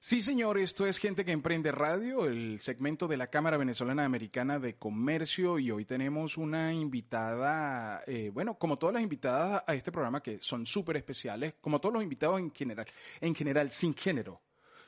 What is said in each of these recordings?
Sí, señor, esto es Gente que Emprende Radio, el segmento de la Cámara Venezolana Americana de Comercio y hoy tenemos una invitada, eh, bueno, como todas las invitadas a este programa que son súper especiales, como todos los invitados en general, en general, sin género.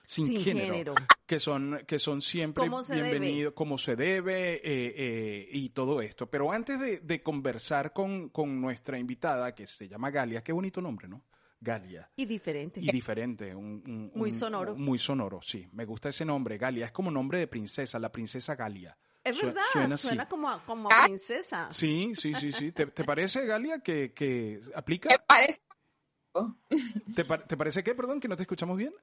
Sin, género, que son que son siempre bienvenidos como se debe eh, eh, y todo esto. Pero antes de, de conversar con, con nuestra invitada que se llama Galia qué bonito nombre no Galia. Y diferente. Y diferente. Un, muy sonoro. muy sonoro, sí. Me gusta ese nombre, Galia. Es como nombre de princesa, la princesa Galia. Es verdad, suena, como, a, como princesa. Sí, sí, sí, sí. ¿Te, parece, Galia, que, que aplica? Me parece. ¿Te, ¿Te, parece qué? Perdón, que no te escuchamos bien.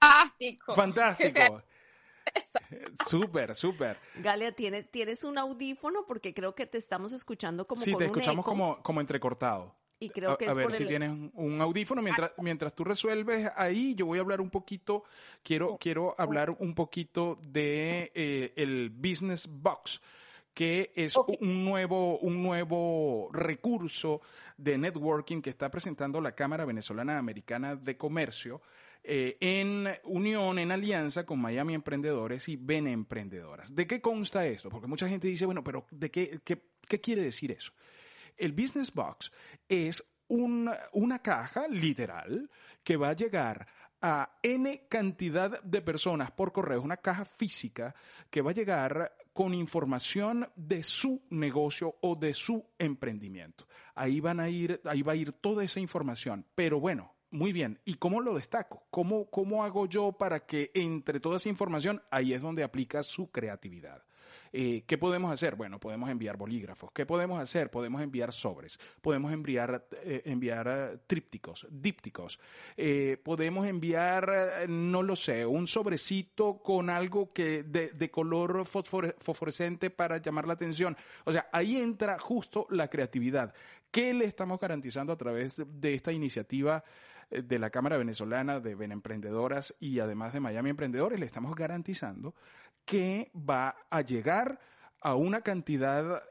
Fantástico. Fantástico. Súper, súper. Galia, ¿tienes, ¿tienes un audífono? Porque creo que te estamos escuchando como Sí, te escuchamos como, como entrecortado. Y creo que a, ver si tienes un audífono mientras mientras tú resuelves ahí yo voy a hablar un poquito quiero quiero hablar un poquito de eh, el business box que es un nuevo un nuevo recurso de networking que está presentando la Cámara Venezolana Americana de Comercio eh, en unión, en alianza con Miami Emprendedores y Bene Emprendedoras. ¿De qué consta esto? Porque mucha gente dice, bueno, pero ¿de qué, qué, qué quiere decir eso? El Business Box es una caja literal que va a llegar a N cantidad de personas por correo, una caja física que va a llegar con información de su negocio o de su emprendimiento. Ahí van a ir, ahí va a ir toda esa información. Pero bueno, muy bien. ¿Y cómo lo destaco? ¿Cómo, cómo hago yo para que entre toda esa información, ahí es donde aplica su creatividad? Eh, ¿Qué podemos hacer? Bueno, podemos enviar bolígrafos. ¿Qué podemos hacer? Podemos enviar sobres. Podemos enviar, eh, enviar eh, trípticos, dípticos. podemos enviar, no lo sé, un sobrecito con algo que de, de color fosforescente para llamar la atención. O sea, ahí entra justo la creatividad. ¿Qué le estamos garantizando a través de esta iniciativa? de la Cámara Venezolana de Benemprendedoras y además de Miami Emprendedores, le estamos garantizando que va a llegar a una cantidad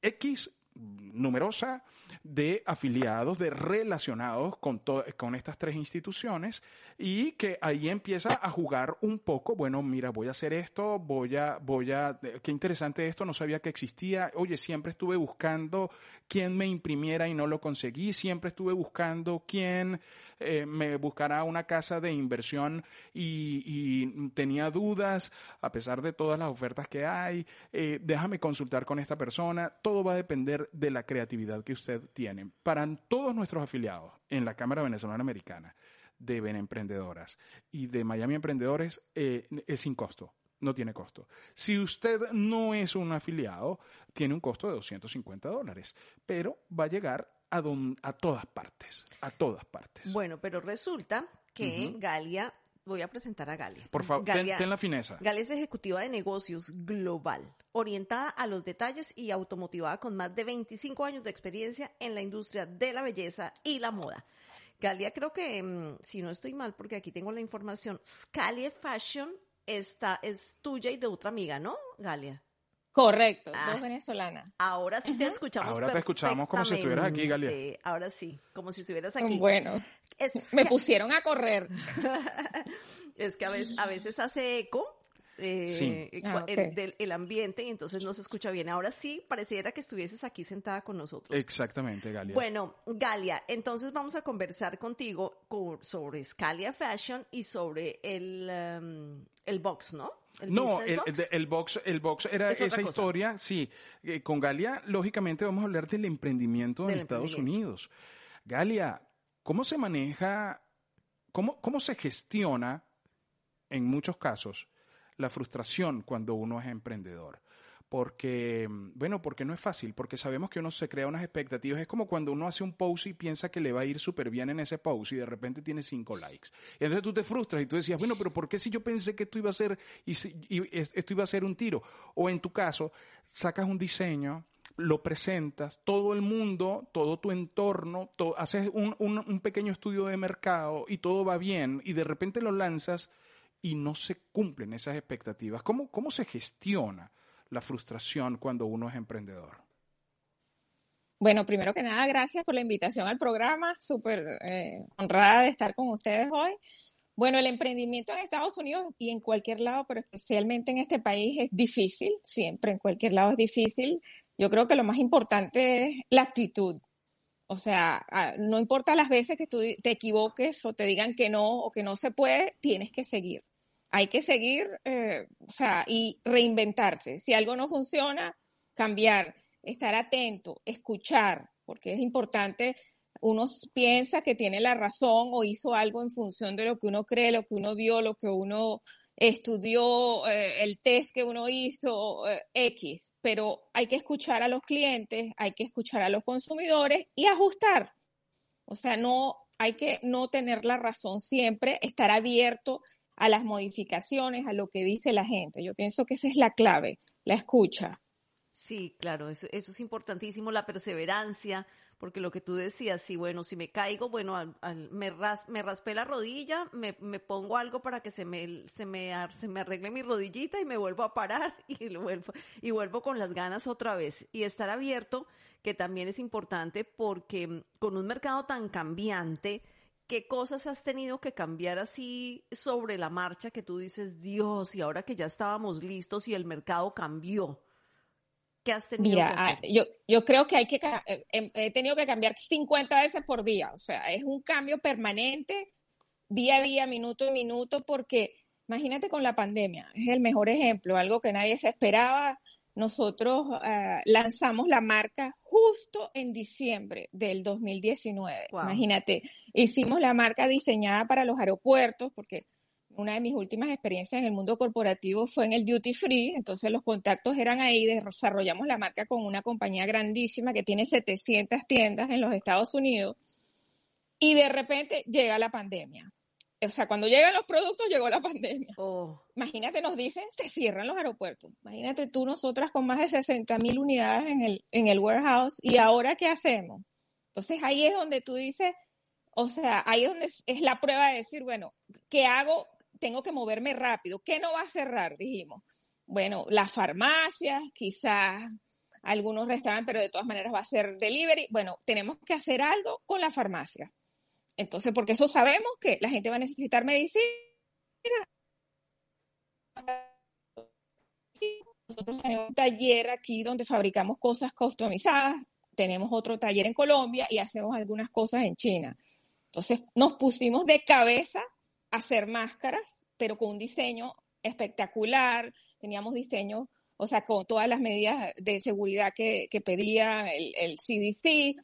X numerosa de afiliados, de relacionados con, con estas tres instituciones y que ahí empieza a jugar un poco, bueno, mira, voy a hacer esto, voy a, voy a, qué interesante esto, no sabía que existía, oye, siempre estuve buscando quién me imprimiera y no lo conseguí, siempre estuve buscando quién eh, me buscará una casa de inversión y, tenía dudas, a pesar de todas las ofertas que hay, eh, déjame consultar con esta persona, todo va a depender de la creatividad que usted tiene. Para todos nuestros afiliados en la Cámara Venezolana Americana, de Emprendedoras y de Miami Emprendedores eh, es sin costo. No tiene costo. Si usted no es un afiliado, tiene un costo de 250 dólares, pero va a llegar a, a todas partes, a todas partes. Bueno, pero resulta que Galia voy a presentar a Galia. Por favor, ten, la fineza. Galia es ejecutiva de negocios global, orientada a los detalles y automotivada con más de 25 años de experiencia en la industria de la belleza y la moda. Galia creo que, mm, si no estoy mal, porque aquí tengo la información, Scalia Fashion está, es tuya y de otra amiga, ¿no, Galia? Correcto, dos ah. venezolanas. Ahora sí te escuchamos. Ahora te escuchamos como si estuvieras aquí, Galia. Ahora sí, como si estuvieras aquí. Bueno, me pusieron a correr. es que a veces, a veces hace eco eh, ah, el, del, ambiente y entonces no se escucha bien. Ahora sí, pareciera que estuvieses aquí sentada con nosotros. Exactamente, Galia. Bueno, Galia, entonces vamos a conversar contigo sobre Scalia Fashion y sobre el, um, el box, ¿no? no, el box? El, box, el box era esa historia, sí. Eh, con Galia, lógicamente, vamos a hablar del emprendimiento en Estados Unidos. Galia, ¿cómo se maneja, cómo, cómo se gestiona, en muchos casos, la frustración cuando uno es emprendedor. Porque, bueno, porque no es fácil, porque sabemos que uno se crea unas expectativas. Es como cuando uno hace un post y piensa que le va a ir súper bien en ese post y de repente tiene cinco likes. Y entonces tú te frustras y tú decías, bueno, pero ¿por qué si yo pensé que esto iba a ser, y, esto iba a ser un tiro? O en tu caso, sacas un diseño, lo presentas, todo el mundo, todo tu entorno, haces un, un, pequeño estudio de mercado y todo va bien y de repente lo lanzas y no se cumplen esas expectativas. ¿Cómo, cómo se gestiona la frustración cuando uno es emprendedor? Bueno, primero que nada, gracias por la invitación al programa. Súper eh, honrada de estar con ustedes hoy. Bueno, el emprendimiento en Estados Unidos y en cualquier lado, pero especialmente en este país, es difícil. Siempre en cualquier lado es difícil. Yo creo que lo más importante es la actitud. O sea, no importa las veces que tú te equivoques o te digan que no o que no se puede, tienes que seguir. Hay que seguir, eh, o sea, y reinventarse. Si algo no funciona, cambiar, estar atento, escuchar, porque es importante. Uno piensa que tiene la razón o hizo algo en función de lo que uno cree, lo que uno vio, lo que uno estudió eh, el test que uno hizo eh, X, pero hay que escuchar a los clientes, hay que escuchar a los consumidores y ajustar. O sea, no hay que no tener la razón siempre, estar abierto a las modificaciones, a lo que dice la gente. Yo pienso que esa es la clave, la escucha. Sí, claro, eso, eso es importantísimo, la perseverancia, porque lo que tú decías, sí, bueno, si me caigo, bueno, me, me raspé la rodilla, me, pongo algo para que se me, se, me, se me arregle mi rodillita y me vuelvo a parar y vuelvo, y vuelvo con las ganas otra vez. Y estar abierto, que también es importante porque con un mercado tan cambiante, ¿qué cosas has tenido que cambiar así sobre la marcha que tú dices, Dios, y ahora que ya estábamos listos y el mercado cambió? has tenido Mira, ah, Yo, yo creo que hay que, eh, em, he tenido que cambiar 50 veces por día, o sea, es un cambio permanente, día a día, minuto a minuto, porque imagínate con la pandemia, es el mejor ejemplo, algo que nadie se esperaba. Nosotros ah, lanzamos la marca justo en diciembre del 2019. Imagínate, hicimos la marca diseñada para los aeropuertos, porque una de mis últimas experiencias en el mundo corporativo fue en el duty free, entonces los contactos eran ahí, desarrollamos la marca con una compañía grandísima que tiene 700 tiendas en los Estados Unidos y de repente llega la pandemia. O sea, cuando llegan los productos, llegó la pandemia. Oh. Imagínate, nos dicen, se cierran los aeropuertos. Imagínate tú, nosotras con más de 60 mil unidades en el, en el warehouse, ¿y ahora qué hacemos? Entonces ahí es donde tú dices, o sea, ahí es donde es la prueba de decir, bueno, ¿qué hago? tengo que moverme rápido. ¿Qué no va a cerrar? Dijimos. Bueno, las farmacias, quizás algunos restaurantes, pero de todas maneras va a ser delivery. Bueno, tenemos que hacer algo con la farmacia. Entonces, porque eso sabemos que la gente va a necesitar medicina. Nosotros tenemos un taller aquí donde fabricamos cosas customizadas. Tenemos otro taller en Colombia y hacemos algunas cosas en China. Entonces, nos pusimos de cabeza hacer máscaras, pero con un diseño espectacular. Teníamos diseño, o sea, con todas las medidas de seguridad que, pedía el, CDC.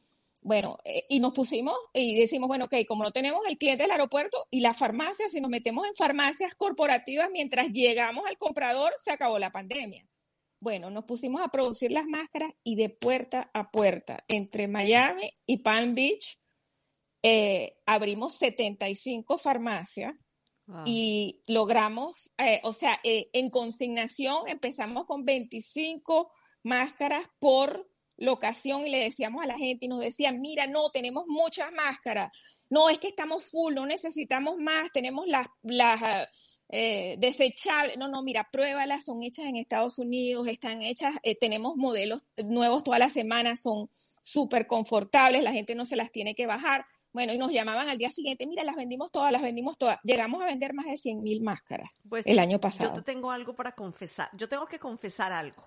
Bueno, eh, y nos pusimos y decimos, bueno, ok, como no tenemos el cliente del aeropuerto y la farmacia, si nos metemos en farmacias corporativas mientras llegamos al comprador, se acabó la pandemia. Bueno, nos pusimos a producir las máscaras y de puerta a puerta, entre Miami y Palm Beach, eh, abrimos 75 farmacias y logramos, eh, o sea, eh, en consignación empezamos con 25 máscaras por locación y le decíamos a la gente y nos decían, mira, no, tenemos muchas máscaras, no, es que estamos full, no necesitamos más, tenemos las, las desechables, no, no, mira, pruébalas, son hechas en Estados Unidos, están hechas, tenemos modelos nuevos todas las semanas, son súper confortables, la gente no se las tiene que bajar. Bueno, y nos llamaban al día siguiente, mira, las vendimos todas, las vendimos todas. Llegamos a vender más de 100 mil máscaras pues, el año pasado. Yo te tengo algo para confesar. Yo tengo que confesar algo.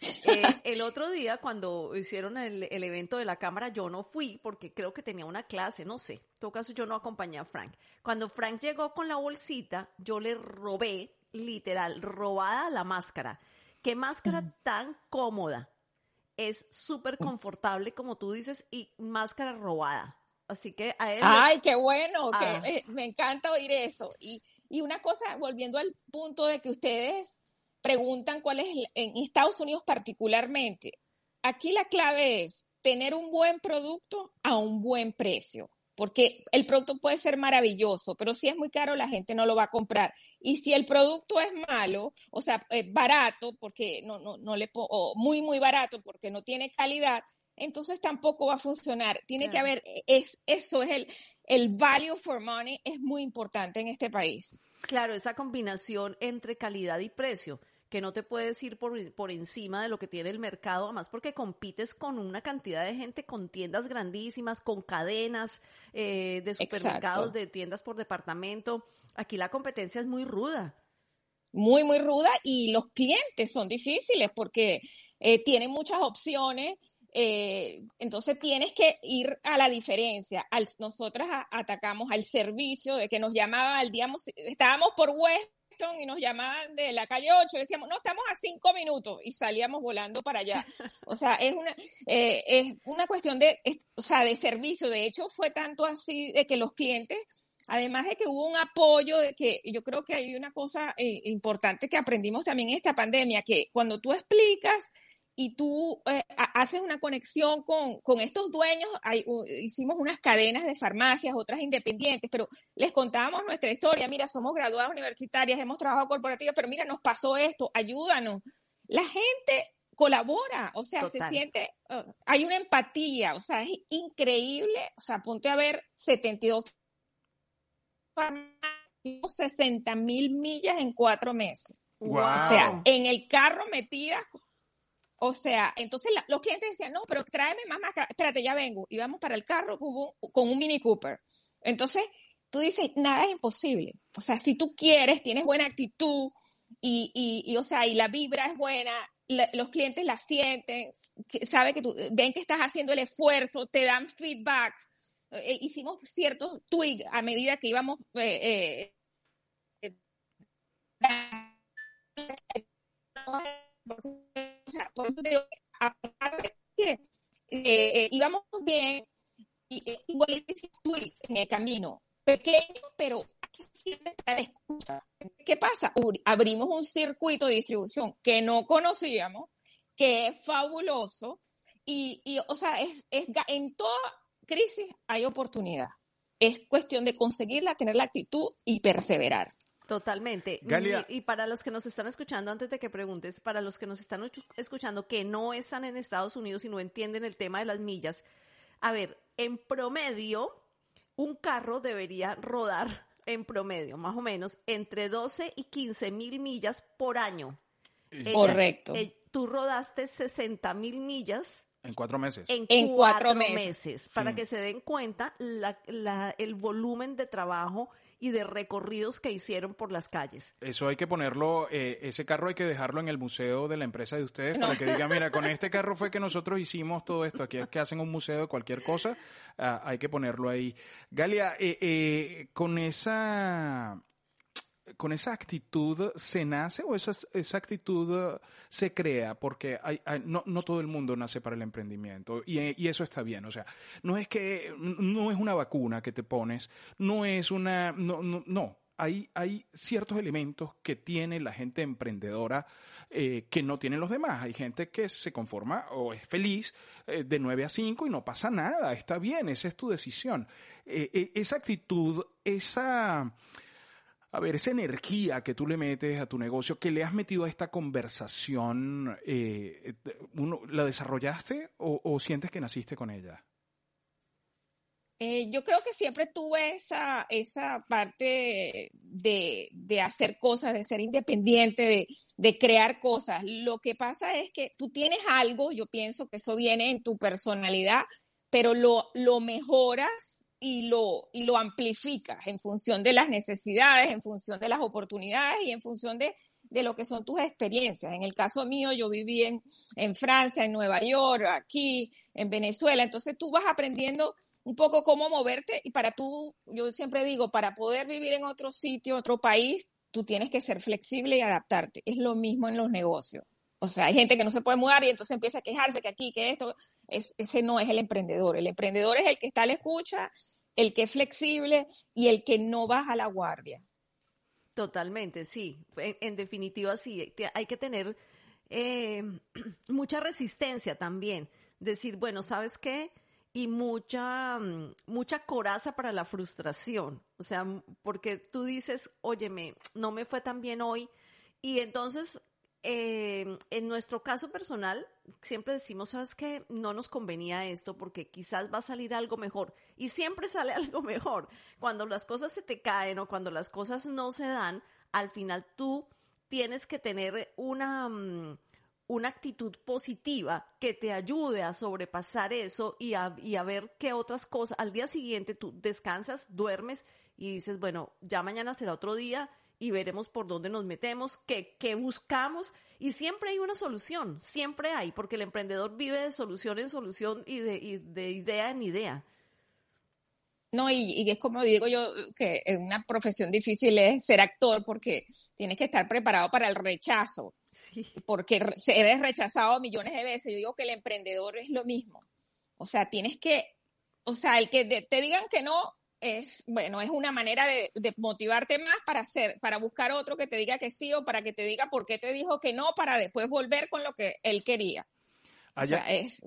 Eh, el otro día, cuando hicieron el, evento de la cámara, yo no fui porque creo que tenía una clase, no sé. En todo caso, yo no acompañé a Frank. Cuando Frank llegó con la bolsita, yo le robé, literal, robada la máscara. Qué máscara mm. tan cómoda. Es súper confortable, como tú dices, y máscara robada. Así que a él. ¡Ay, qué bueno! Que, ah. eh, me encanta oír eso. Y, y una cosa, volviendo al punto de que ustedes preguntan cuál es, en Estados Unidos particularmente, aquí la clave es tener un buen producto a un buen precio. porque el producto puede ser maravilloso, pero si es muy caro la gente no lo va a comprar. Y si el producto es malo, o sea, es barato, porque no, no, no le o muy, muy barato porque no tiene calidad, entonces tampoco va a funcionar. Tiene que haber, es, eso es el, el value for money, es muy importante en este país. Claro, esa combinación entre calidad y precio que no te puedes ir por, por encima de lo que tiene el mercado, además porque compites con una cantidad de gente, con tiendas grandísimas, con cadenas eh, de supermercados, de tiendas por departamento. Aquí la competencia es muy ruda. Muy, muy ruda y los clientes son difíciles porque eh, tienen muchas opciones. Eh, entonces tienes que ir a la diferencia. Al, nosotras atacamos al servicio de que nos llamaban al día, estábamos por West y nos llamaban de la calle 8 y decíamos, no, estamos a cinco minutos y salíamos volando para allá. O sea, es una, eh, es una cuestión de, o sea, de servicio. De hecho, fue tanto así de que los clientes, además de que hubo un apoyo, de que yo creo que hay una cosa eh, importante que aprendimos también en esta pandemia, que cuando tú explicas y tú eh, haces una conexión con, con estos dueños, hay, hicimos unas cadenas de farmacias, otras independientes, pero les contábamos nuestra historia, mira, somos graduadas universitarias, hemos trabajado corporativas, pero mira, nos pasó esto, ayúdanos. La gente colabora, o sea, se siente, uh, hay una empatía, o sea, es increíble, o sea, ponte a ver 72 farmacias, 60 mil millas en cuatro meses. Wow. O sea, en el carro metidas o sea, entonces los clientes decían, no, pero tráeme más máscara. Espérate, ya vengo. Y vamos para el carro con un, Mini Cooper. Entonces, tú dices, nada es imposible. O sea, si tú quieres, tienes buena actitud y, y, o sea, y la vibra es buena, los clientes la sienten, saben que tú, ven que estás haciendo el esfuerzo, te dan feedback. Eh, hicimos ciertos tweaks a medida que íbamos eh, eh, o sea, por eso digo, a de que eh, eh, íbamos bien, y, eh, igual tweets en el camino, pequeño, pero siempre está la escucha. ¿Qué pasa? Abrimos un circuito de distribución que no conocíamos, que es fabuloso, y, y o sea, es, es, en toda crisis hay oportunidad. Es cuestión de conseguirla, tener la actitud y perseverar. Totalmente. Y, para los que nos están escuchando, antes de que preguntes, para los que nos están escuchando que no están en Estados Unidos y no entienden el tema de las millas, a ver, en promedio, un carro debería rodar en promedio, más o menos, entre 12 y 15 mil millas por año. Correcto. tú rodaste 60 mil millas. En cuatro meses. En, cuatro, meses. Para que se den cuenta el volumen de trabajo y de recorridos que hicieron por las calles. Eso hay que ponerlo, eh, ese carro hay que dejarlo en el museo de la empresa de ustedes para que diga, mira, con este carro fue que nosotros hicimos todo esto. Aquí es que hacen un museo de cualquier cosa, ah, hay que ponerlo ahí. Galia, eh, eh, con esa con esa actitud se nace o esa, esa actitud se crea? Porque no, no, todo el mundo nace para el emprendimiento y, eso está bien. O sea, no es que no es una vacuna que te pones, no es una... No, no, no. Hay, hay ciertos elementos que tiene la gente emprendedora eh, que no tienen los demás. Hay gente que se conforma o es feliz eh, de 9 a 5 y no pasa nada, está bien, esa es tu decisión. Eh, esa actitud, esa a ver, esa energía que tú le metes a tu negocio, que le has metido a esta conversación, eh, ¿la desarrollaste o, sientes que naciste con ella? Eh, yo creo que siempre tuve esa, esa parte de, de hacer cosas, de ser independiente, de, de, crear cosas. Lo que pasa es que tú tienes algo, yo pienso que eso viene en tu personalidad, pero lo, lo mejoras y lo, y lo amplificas en función de las necesidades, en función de las oportunidades y en función de, de lo que son tus experiencias. En el caso mío, yo viví en, en Francia, en Nueva York, aquí, en Venezuela, entonces tú vas aprendiendo un poco cómo moverte y para tú, yo siempre digo, para poder vivir en otro sitio, otro país, tú tienes que ser flexible y adaptarte. Es lo mismo en los negocios. O sea, hay gente que no se puede mudar y entonces empieza a quejarse que aquí, que esto, es, ese no es el emprendedor. El emprendedor es el que está a la escucha, el que es flexible y el que no baja la guardia. Totalmente, sí. En, definitiva, sí. Hay que tener eh, mucha resistencia también. Decir, bueno, ¿sabes qué? y mucha, mm, mucha coraza para la frustración. O sea, porque tú dices, óyeme, no me fue tan bien hoy. Y entonces, eh, en nuestro caso personal, siempre decimos, ¿sabes qué? No nos convenía esto porque quizás va a salir algo mejor. Y siempre sale algo mejor. Cuando las cosas se te caen o cuando las cosas no se dan, al final tú tienes que tener una mm, una actitud positiva que te ayude a sobrepasar eso y a, y a ver qué otras cosas. Al día siguiente tú descansas, duermes y dices, bueno, ya mañana será otro día y veremos por dónde nos metemos, qué, qué buscamos. Y siempre hay una solución, siempre hay, porque el emprendedor vive de solución en solución y de, y de idea en idea. No, y, y, es como digo yo, que una profesión difícil es ser actor porque tienes que estar preparado para el rechazo. Sí. Porque eres rechazado millones de veces. Yo digo que el emprendedor es lo mismo. O sea, tienes que, o sea, el que te digan que no es, bueno, es una manera de, de, motivarte más para hacer, para buscar otro que te diga que sí o para que te diga por qué te dijo que no para después volver con lo que él quería. Allá, o sea, es,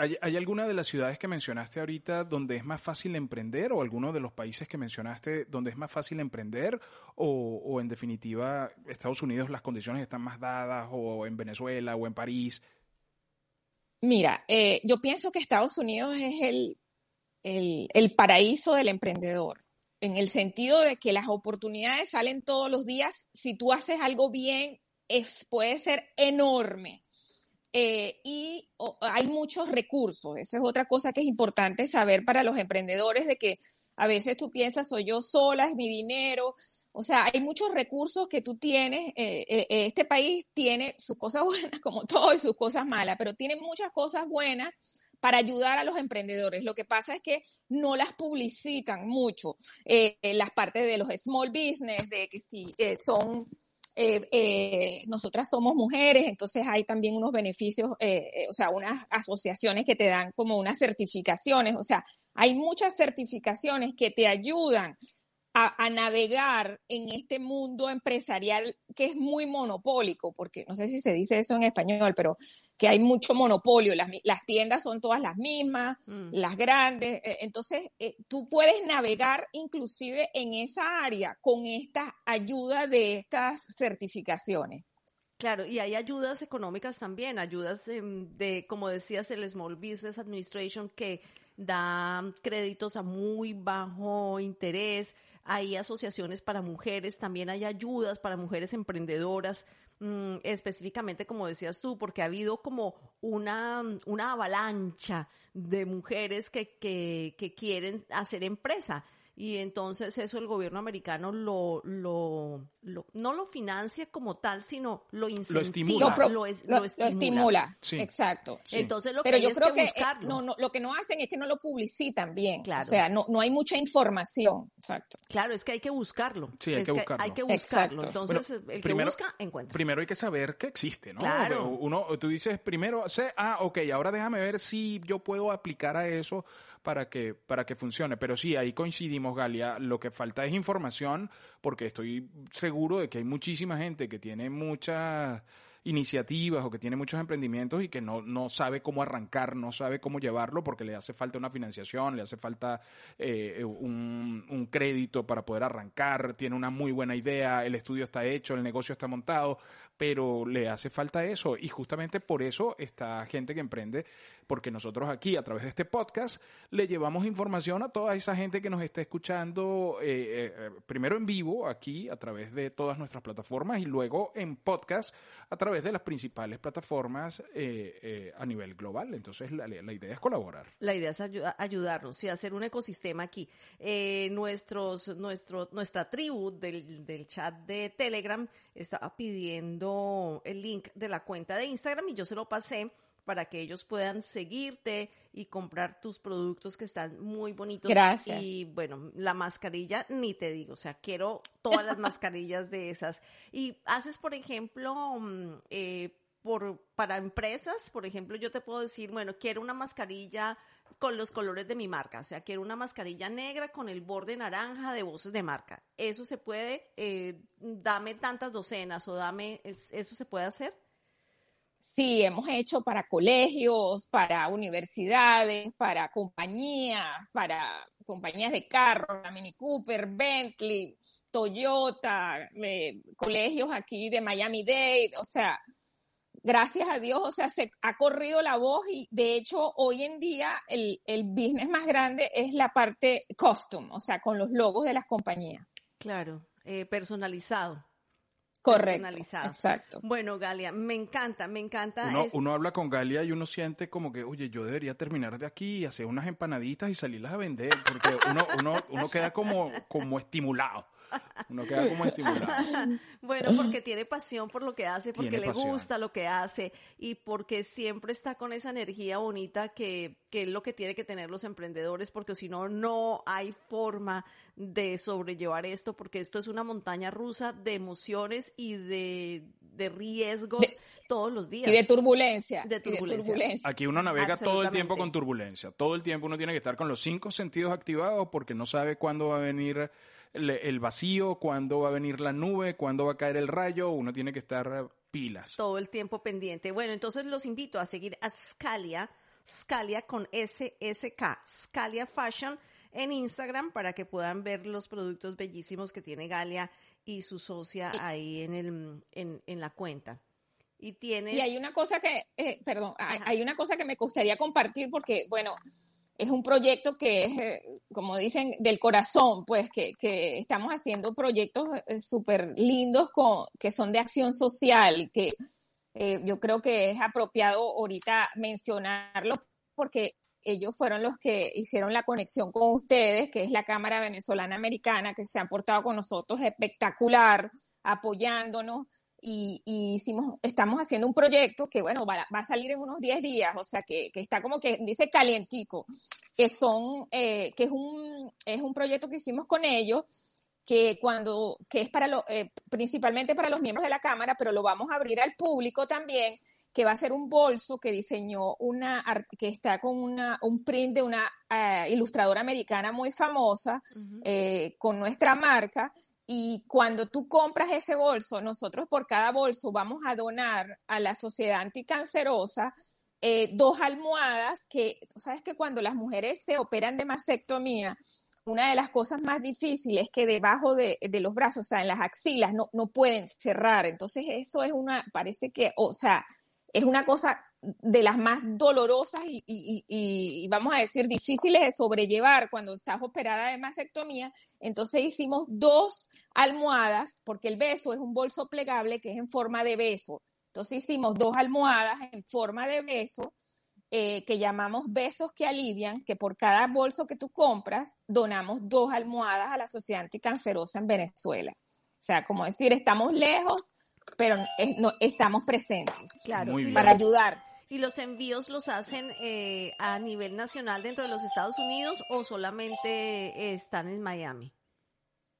¿Hay, ¿Hay, alguna de las ciudades que mencionaste ahorita donde es más fácil emprender o alguno de los países que mencionaste donde es más fácil emprender o, o en definitiva Estados Unidos las condiciones están más dadas o en Venezuela o en París? Mira, eh, yo pienso que Estados Unidos es el, el, paraíso del emprendedor en el sentido de que las oportunidades salen todos los días. Si tú haces algo bien, es, puede ser enorme. Eh, y hay muchos recursos. Esa es otra cosa que es importante saber para los emprendedores, de que a veces tú piensas, soy yo sola, es mi dinero. O sea, hay muchos recursos que tú tienes. Eh, eh, este país tiene sus cosas buenas, como todo, y sus cosas malas, pero tiene muchas cosas buenas para ayudar a los emprendedores. Lo que pasa es que no las publicitan mucho. las partes de los small business, de que si son eh, eh, nosotras somos mujeres, entonces hay también unos beneficios, eh, eh, o sea, unas asociaciones que te dan como unas certificaciones, o sea, hay muchas certificaciones que te ayudan a, a, navegar en este mundo empresarial que es muy monopólico, porque no sé si se dice eso en español, pero que hay mucho monopolio, las, las tiendas son todas las mismas, mm. las grandes, eh, entonces eh, tú puedes navegar inclusive en esa área con esta ayuda de estas certificaciones. Claro, y hay ayudas económicas también, ayudas de, de, como decías, el Small Business Administration que da créditos a muy bajo interés, hay asociaciones para mujeres, también hay ayudas para mujeres emprendedoras, mmm, específicamente como decías tú, porque ha habido como una, una avalancha de mujeres que, que, que quieren hacer empresa y entonces eso el gobierno americano lo, lo, lo no lo financia como tal, sino lo incentiva, lo estimula. Lo, lo, es, lo estimula. estimula. Sí. Exacto. Sí. Entonces lo Pero que yo hay creo es que, que buscarlo. eh, no, no, lo que no hacen es que no lo publicitan bien. Claro. O sea, no, no hay mucha información. Exacto. Claro, es que hay que buscarlo. Sí, hay es que buscarlo. hay que buscarlo. Exacto. Entonces, Bueno, el primero- que busca, encuentra. Primero hay que saber que existe, ¿no? Claro. Uno, tú dices primero, sé, ah, ok, ahora déjame ver si yo puedo aplicar a eso para que, para que funcione. Pero sí, ahí coincidimos, Galia. Lo que falta es información, porque estoy seguro de que hay muchísima gente que tiene muchas iniciativas o que tiene muchos emprendimientos y que no, no sabe cómo arrancar, no sabe cómo llevarlo porque le hace falta una financiación, le hace falta eh, un, un crédito para poder arrancar, tiene una muy buena idea, el estudio está hecho, el negocio está montado, pero le hace falta eso y justamente por eso está gente que emprende, porque nosotros aquí a través de este podcast le llevamos información a toda esa gente que nos está escuchando eh, eh, primero en vivo aquí a través de todas nuestras plataformas y luego en podcast a través de las principales plataformas eh, eh, a nivel global. Entonces la, la, idea es colaborar. La idea es ayu ayudarnos y hacer un ecosistema aquí. Eh, nuestros, nuestro, nuestra tribu del, del chat de Telegram estaba pidiendo el link de la cuenta de Instagram y yo se lo pasé para que ellos puedan seguirte y comprar tus productos que están muy bonitos. Gracias. Y bueno, la mascarilla, ni te digo, o sea, quiero todas las mascarillas de esas. Y haces, por ejemplo, mm, eh, por, para empresas, por ejemplo, yo te puedo decir, bueno, quiero una mascarilla con los colores de mi marca, o sea, quiero una mascarilla negra con el borde naranja de voces de marca. ¿Eso se puede? Eh, dame tantas docenas o dame, ¿eso se puede hacer? Sí, hemos hecho para colegios, para universidades, para compañías, para compañías de carros, la Mini Cooper, Bentley, Toyota, eh, colegios aquí de Miami Dade, o sea, gracias a Dios, o sea, se ha corrido la voz y de hecho hoy en día el, el business más grande es la parte custom, o sea, con los logos de las compañías. Claro, eh, personalizado. Correcto. Exacto. Bueno, Galia, me encanta, me encanta. Uno, uno, habla con Galia y uno siente como que, oye, yo debería terminar de aquí y hacer unas empanaditas y salirlas a vender, porque uno, uno, uno queda como, como estimulado. Uno queda como estimulado. bueno, porque tiene pasión por lo que hace, porque le gusta lo que hace y porque siempre está con esa energía bonita que, que es lo que tiene que tener los emprendedores, porque si no, no hay forma de sobrellevar esto, porque esto es una montaña rusa de emociones y de, de riesgos todos los días. Y de turbulencia. De turbulencia. Aquí uno navega todo el tiempo con turbulencia. Todo el tiempo uno tiene que estar con los cinco sentidos activados porque no sabe cuándo va a venir el, vacío, cuándo va a venir la nube, cuándo va a caer el rayo, uno tiene que estar pilas. Todo el tiempo pendiente. Bueno, entonces los invito a seguir a Scalia, Scalia con SSK, Scalia Fashion en Instagram para que puedan ver los productos bellísimos que tiene Galia y su socia ahí en, el, en, la cuenta. Y tienes... Y hay una cosa que, eh, perdón, hay, una cosa que me gustaría compartir porque, bueno, es un proyecto que es, eh, como dicen, del corazón, pues que, estamos haciendo proyectos eh, súper lindos que son de acción social, que eh, yo creo que es apropiado ahorita mencionarlo porque ellos fueron los que hicieron la conexión con ustedes, que es la Cámara Venezolana Americana, que se han portado con nosotros espectacular, apoyándonos y, hicimos, estamos haciendo un proyecto que, bueno, va, a salir en unos 10 días, o sea, que, que, está como que dice calientico, que son, eh, que es un, es un proyecto que hicimos con ellos, que cuando, que es para lo, eh, principalmente para los miembros de la Cámara, pero lo vamos a abrir al público también, que va a ser un bolso que diseñó una, que está con una, un print de una eh, ilustradora americana muy famosa, con nuestra marca, y cuando tú compras ese bolso, nosotros por cada bolso vamos a donar a la sociedad anticancerosa eh, dos almohadas que, sabes que cuando las mujeres se operan de mastectomía, una de las cosas más difíciles es que debajo de, de, los brazos, o sea, en las axilas, no, no pueden cerrar. Entonces, eso es una, parece que, o sea, es una cosa de las más dolorosas y, vamos a decir difíciles de sobrellevar cuando estás operada de mastectomía. Entonces hicimos dos almohadas, porque el beso es un bolso plegable que es en forma de beso. Entonces hicimos dos almohadas en forma de beso eh, que llamamos besos que alivian, que por cada bolso que tú compras donamos dos almohadas a la sociedad anticancerosa en Venezuela. O sea, como decir, estamos lejos, pero no, estamos presentes. Claro, para ayudar. ¿Y los envíos los hacen eh, a nivel nacional dentro de los Estados Unidos o solamente están en Miami?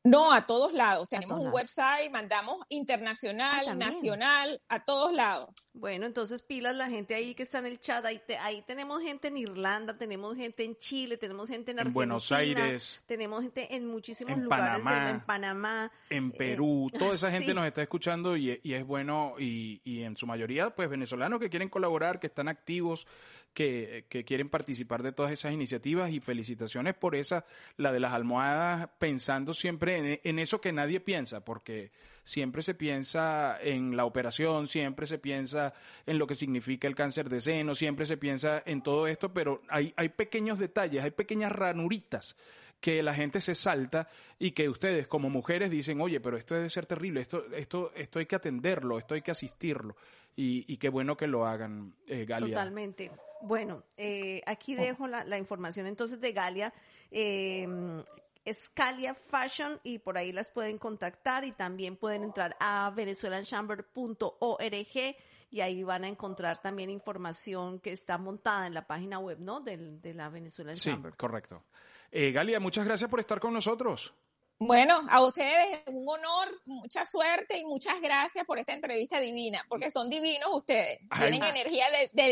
No, a todos lados. Tenemos un website, mandamos internacional, ah, nacional, a todos lados. Bueno, entonces pilas la gente ahí que está en el chat. Ahí, ahí tenemos gente en Irlanda, tenemos gente en Chile, tenemos gente en Argentina. En Buenos Aires. Tenemos gente en muchísimos lugares. en Panamá. En eh, Perú. Toda esa gente nos está escuchando y, y es bueno. Y, y, en su mayoría, pues venezolanos que quieren colaborar, que están activos, que, que quieren participar de todas esas iniciativas. Y felicitaciones por esa, la de las almohadas, pensando siempre en eso que nadie piensa, porque siempre se piensa en la operación, siempre se piensa en lo que significa el cáncer de seno, siempre se piensa en todo esto, pero hay, hay pequeños detalles, hay pequeñas ranuritas que la gente se salta y que ustedes como mujeres dicen, oye, pero esto debe ser terrible, esto, esto, esto hay que atenderlo, esto hay que asistirlo. Y, qué bueno que lo hagan, eh, Galia. Totalmente. Bueno, eh, aquí dejo la, la, información entonces de Galia. Eh, Scalia Fashion y por ahí las pueden contactar y también pueden entrar a venezuelanchamber.org y ahí van a encontrar también información que está montada en la página web, ¿no? De, de la Venezuelan sí, Chamber. correcto. Eh, Galia, muchas gracias por estar con nosotros. Bueno, a ustedes un honor, mucha suerte y muchas gracias por esta entrevista divina, porque son divinos ustedes, tienen energía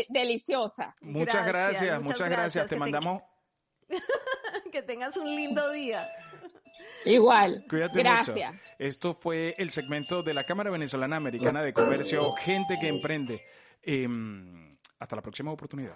deliciosa. Muchas gracias, muchas, gracias. Te mandamos... que tengas un lindo día. Igual. Cuídate Gracias. Esto fue el segmento de la Cámara Venezolana Americana de Comercio, Gente que Emprende. Em, hasta la próxima oportunidad.